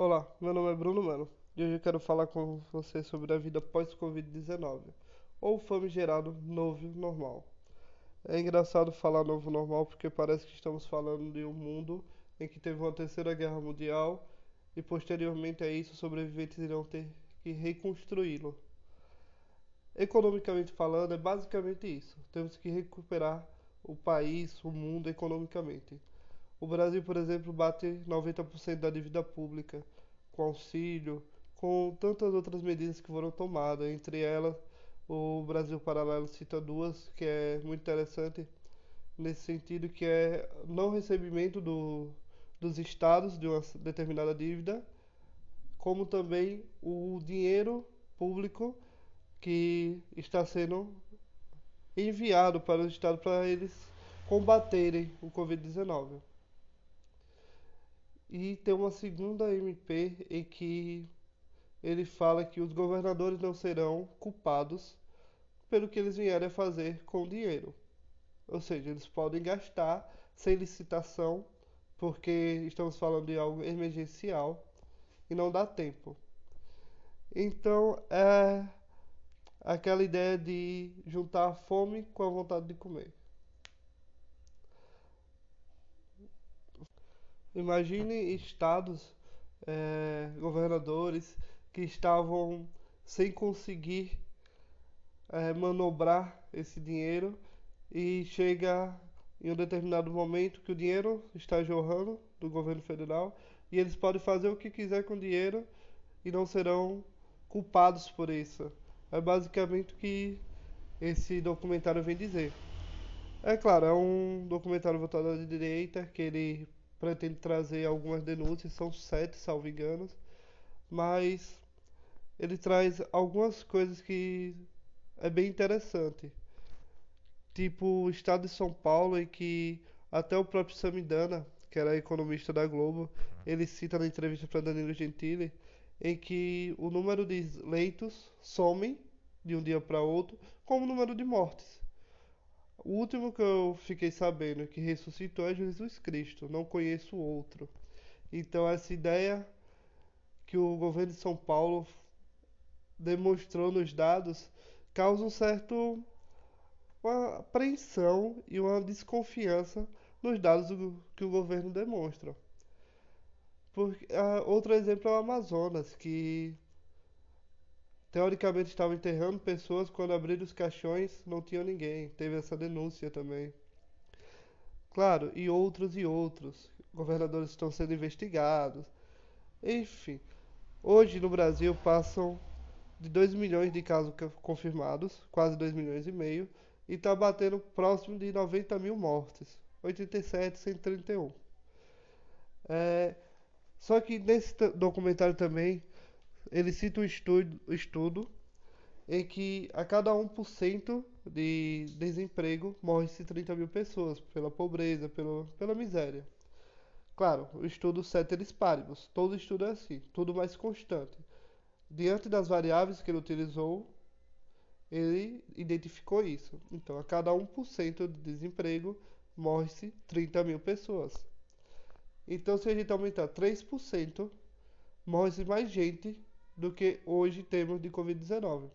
Olá, meu nome é Bruno Mano e hoje eu quero falar com você sobre a vida pós-Covid-19, ou famigerado novo normal. É engraçado falar novo normal porque parece que estamos falando de um mundo em que teve uma terceira guerra mundial e posteriormente a isso sobreviventes irão ter que reconstruí-lo. Economicamente falando, é basicamente isso. Temos que recuperar o país, o mundo economicamente. O Brasil, por exemplo, bate 90% da dívida pública com auxílio, com tantas outras medidas que foram tomadas. Entre elas, o Brasil Paralelo cita duas, que é muito interessante nesse sentido, que é não recebimento do, dos estados de uma determinada dívida, como também o dinheiro público que está sendo enviado para os estados para eles combaterem o Covid-19. E tem uma segunda MP em que ele fala que os governadores não serão culpados pelo que eles vierem a fazer com o dinheiro. Ou seja, eles podem gastar sem licitação, porque estamos falando de algo emergencial e não dá tempo. Então é aquela ideia de juntar a fome com a vontade de comer. Imagine estados, é, governadores que estavam sem conseguir é, manobrar esse dinheiro e chega em um determinado momento que o dinheiro está jorrando do governo federal e eles podem fazer o que quiser com o dinheiro e não serão culpados por isso. É basicamente o que esse documentário vem dizer. É claro, é um documentário voltado à direita que ele pretende trazer algumas denúncias, são sete, salvo engano, mas ele traz algumas coisas que é bem interessante. Tipo o estado de São Paulo, em que até o próprio Samidana, que era economista da Globo, ele cita na entrevista para Danilo Gentili, em que o número de leitos somem de um dia para outro, como o número de mortes. O último que eu fiquei sabendo que ressuscitou é Jesus Cristo, não conheço outro. Então, essa ideia que o governo de São Paulo demonstrou nos dados causa um certo uma apreensão e uma desconfiança nos dados que o governo demonstra. Porque, uh, outro exemplo é o Amazonas, que teoricamente estavam enterrando pessoas quando abriram os caixões não tinha ninguém. Teve essa denúncia também. Claro, e outros e outros. Governadores estão sendo investigados. Enfim, hoje no Brasil passam de 2 milhões de casos confirmados, quase 2 milhões e meio, e está batendo próximo de 90 mil mortes. 87, 131. É, só que nesse documentário também ele cita um estudo, estudo em que a cada 1% de desemprego morre-se 30 mil pessoas pela pobreza, pela miséria. Claro, o estudo ceteris paribus, todo estudo é assim, tudo mais constante. Diante das variáveis que ele utilizou, ele identificou isso. Então, a cada 1% de desemprego, morre-se 30 mil pessoas. Então, se a gente aumentar 3%, morre-se mais gente do que hoje temos de Covid-19.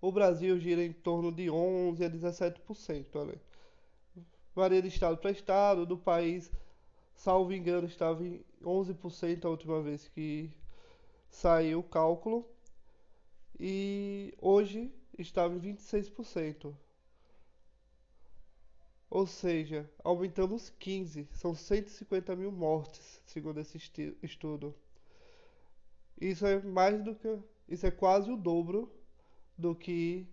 O Brasil gira em torno de 11 a 17%. Olha. Varia de estado para estado, do país, salvo engano, estava em 11% a última vez que saiu o cálculo. E hoje estava em 26%. Ou seja, aumentamos 15, são 150 mil mortes, segundo esse estudo. Isso é mais do que. Isso é quase o dobro do que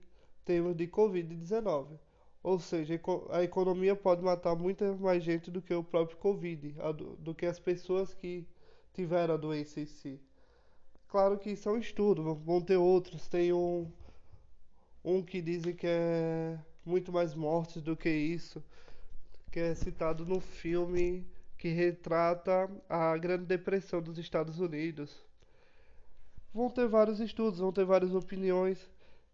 temos de Covid-19. Ou seja, a economia pode matar muita mais gente do que o próprio Covid, do que as pessoas que tiveram a doença em si. Claro que são estudos, vão ter outros. Tem um, um que dizem que é muito mais mortes do que isso, que é citado no filme que retrata a Grande Depressão dos Estados Unidos vão ter vários estudos, vão ter várias opiniões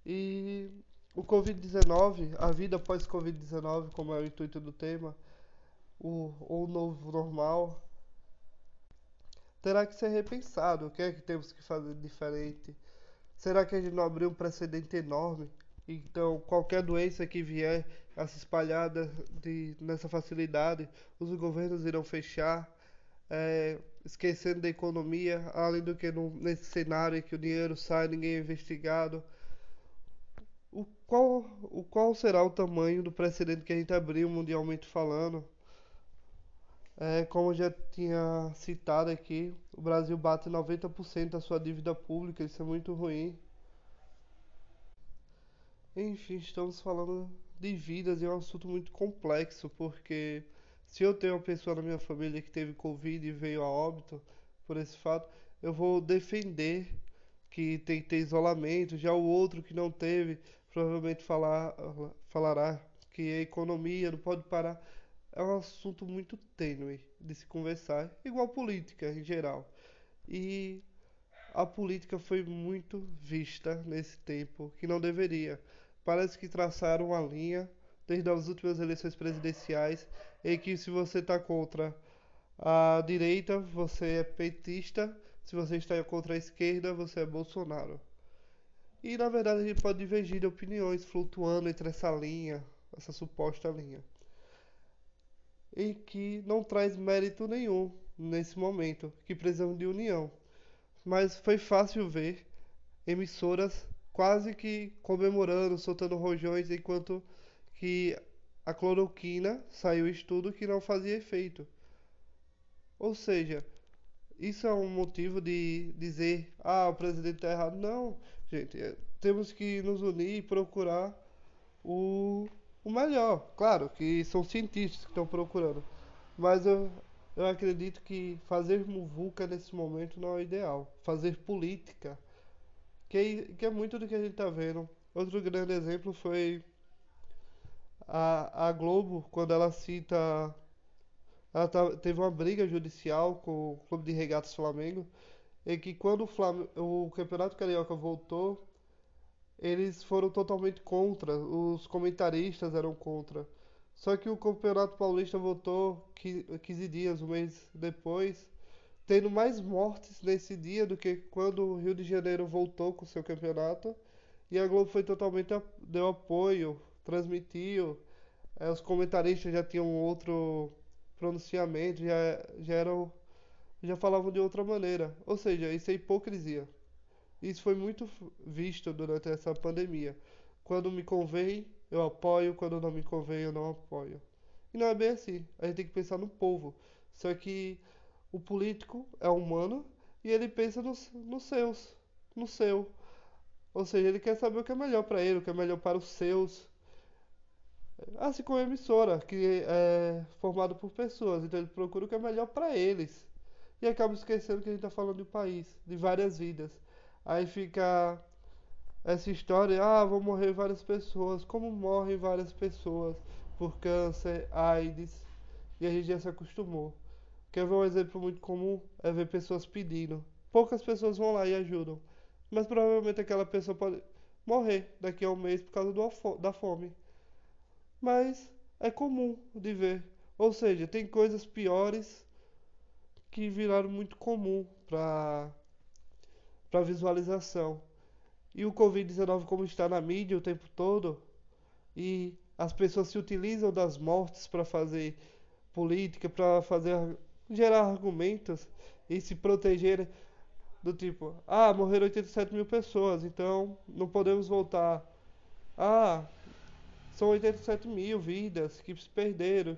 e o Covid-19, a vida após Covid-19, como é o intuito do tema, o, o novo normal, terá que ser repensado. O que é que temos que fazer diferente? Será que a gente não abriu um precedente enorme? Então, qualquer doença que vier a se espalhar de, nessa facilidade, os governos irão fechar, é, esquecendo da economia, além do que no, nesse cenário em que o dinheiro sai, ninguém é investigado. O qual, o qual será o tamanho do precedente que a gente abriu mundialmente falando? É, como eu já tinha citado aqui, o Brasil bate 90% da sua dívida pública, isso é muito ruim. Enfim, estamos falando de vidas e é um assunto muito complexo, porque se eu tenho uma pessoa na minha família que teve Covid e veio a óbito por esse fato, eu vou defender que tem que ter isolamento. Já o outro que não teve, provavelmente falar, falará que a economia não pode parar. É um assunto muito tênue de se conversar, igual política em geral. E a política foi muito vista nesse tempo que não deveria parece que traçaram uma linha desde as últimas eleições presidenciais em que se você está contra a direita, você é petista, se você está contra a esquerda, você é Bolsonaro. E na verdade a gente pode divergir de opiniões flutuando entre essa linha, essa suposta linha, em que não traz mérito nenhum nesse momento, que precisamos de união. Mas foi fácil ver emissoras quase que comemorando, soltando rojões, enquanto que a cloroquina saiu estudo que não fazia efeito. Ou seja, isso é um motivo de dizer, ah, o presidente está errado. Não, gente, é, temos que nos unir e procurar o, o melhor. Claro que são cientistas que estão procurando, mas eu, eu acredito que fazer muvuca nesse momento não é ideal. Fazer política que, que é muito do que a gente está vendo. Outro grande exemplo foi a, a Globo, quando ela cita. Ela tá, teve uma briga judicial com o Clube de Regatas Flamengo, em que quando o, Flam, o Campeonato Carioca voltou, eles foram totalmente contra, os comentaristas eram contra. Só que o Campeonato Paulista voltou 15 dias, um mês depois, tendo mais mortes nesse dia do que quando o Rio de Janeiro voltou com seu campeonato. E a Globo foi totalmente deu apoio, transmitiu. É, os comentaristas já tinham outro pronunciamento, já, já eram já falavam de outra maneira. Ou seja, isso é hipocrisia. Isso foi muito visto durante essa pandemia. Quando me convém, eu apoio, quando não me convém, eu não apoio. E não é bem assim. A gente tem que pensar no povo. Só que o político é humano e ele pensa nos, nos seus, no seu. Ou seja, ele quer saber o que é melhor para ele, o que é melhor para os seus. Assim como a emissora, que é formada por pessoas, então ele procura o que é melhor para eles. E acaba esquecendo que a gente está falando de um país, de várias vidas. Aí fica essa história, ah, vão morrer várias pessoas. Como morrem várias pessoas por câncer, AIDS, e a gente já se acostumou. Quer ver um exemplo muito comum? É ver pessoas pedindo. Poucas pessoas vão lá e ajudam. Mas provavelmente aquela pessoa pode morrer daqui a um mês por causa do, da fome. Mas é comum de ver. Ou seja, tem coisas piores que viraram muito comum para para visualização. E o Covid-19 como está na mídia o tempo todo e as pessoas se utilizam das mortes para fazer política, para fazer gerar argumentos e se proteger do tipo, ah, morreram 87 mil pessoas, então não podemos voltar. Ah, são 87 mil vidas que se perderam.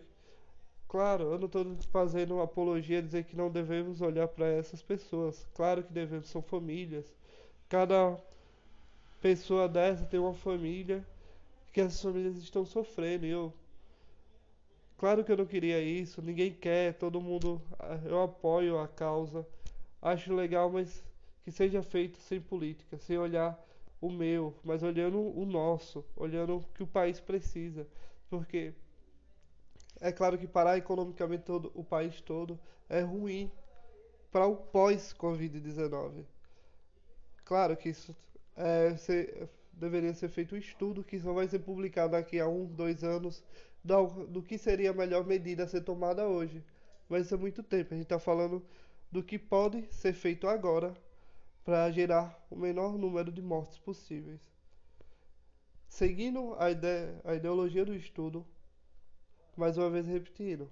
Claro, eu não estou fazendo apologia dizer que não devemos olhar para essas pessoas. Claro que devemos, são famílias. Cada pessoa dessa tem uma família que essas famílias estão sofrendo. E eu Claro que eu não queria isso, ninguém quer, todo mundo. Ah, eu apoio a causa, acho legal, mas que seja feito sem política, sem olhar o meu, mas olhando o nosso, olhando o que o país precisa. Porque é claro que parar economicamente todo, o país todo é ruim para o pós-Covid-19. Claro que isso é, ser, deveria ser feito um estudo que só vai ser publicado daqui a um, dois anos do, do que seria a melhor medida a ser tomada hoje. Mas isso é muito tempo. A gente está falando do que pode ser feito agora para gerar o menor número de mortes possíveis. Seguindo a, ide a ideologia do estudo, mais uma vez repetindo,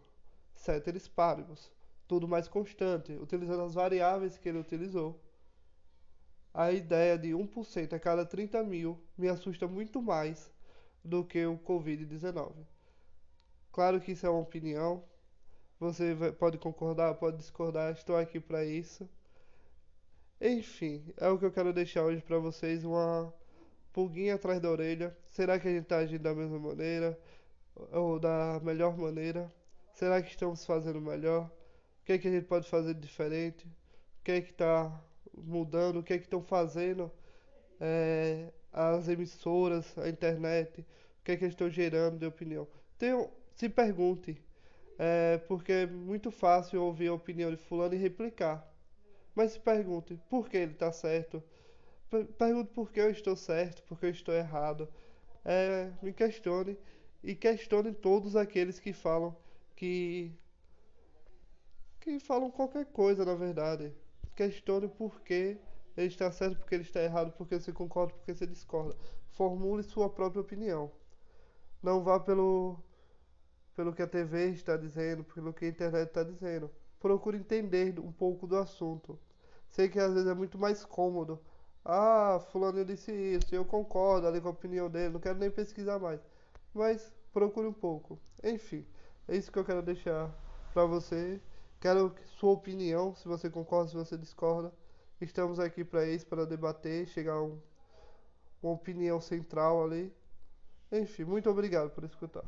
ceteris paribus, tudo mais constante, utilizando as variáveis que ele utilizou. A ideia de 1% a cada 30 mil me assusta muito mais do que o Covid-19. Claro que isso é uma opinião, você pode concordar, pode discordar, estou aqui para isso. Enfim, é o que eu quero deixar hoje para vocês, uma pulguinha atrás da orelha. Será que a gente está agindo da mesma maneira ou da melhor maneira? Será que estamos fazendo melhor? O que é que a gente pode fazer de diferente? O que é que está mudando? O que é que estão fazendo é, as emissoras, a internet? O que é que eles estão gerando de opinião? Tenham, se pergunte, é, porque é muito fácil ouvir a opinião de fulano e replicar. Mas se pergunte por que ele está certo. Pergunte por que eu estou certo, por que eu estou errado. É, me questione e questione todos aqueles que falam que que falam qualquer coisa, na verdade. Questione por que ele está certo, por que ele está errado, por que você concorda, por que você discorda. Formule sua própria opinião. Não vá pelo pelo que a TV está dizendo, pelo que a internet está dizendo. Procure entender um pouco do assunto. Sei que às vezes é muito mais cômodo. Ah, fulano disse isso, eu concordo ali com a opinião dele, não quero nem pesquisar mais. Mas procure um pouco. Enfim, é isso que eu quero deixar para você. Quero sua opinião, se você concorda, se você discorda. Estamos aqui para isso, para debater, chegar a um, uma opinião central ali. Enfim, muito obrigado por escutar.